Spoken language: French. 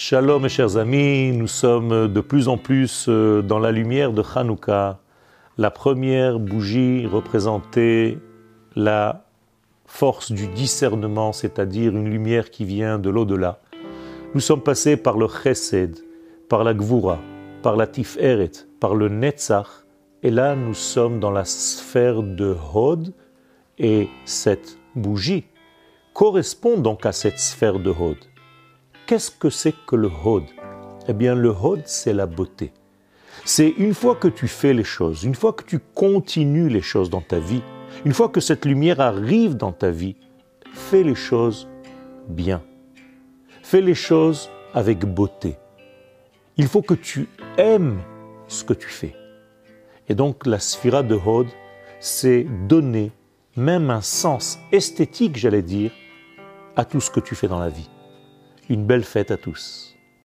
Shalom mes chers amis, nous sommes de plus en plus euh, dans la lumière de Hanouka. La première bougie représentait la force du discernement, c'est-à-dire une lumière qui vient de l'au-delà. Nous sommes passés par le Chesed, par la Gvura, par la Tiferet, par le Netzach, et là nous sommes dans la sphère de Hod, et cette bougie correspond donc à cette sphère de Hod. Qu'est-ce que c'est que le Hod? Eh bien, le Hod, c'est la beauté. C'est une fois que tu fais les choses, une fois que tu continues les choses dans ta vie, une fois que cette lumière arrive dans ta vie, fais les choses bien. Fais les choses avec beauté. Il faut que tu aimes ce que tu fais. Et donc la sphira de Hod, c'est donner même un sens esthétique, j'allais dire, à tout ce que tu fais dans la vie. Une belle fête à tous.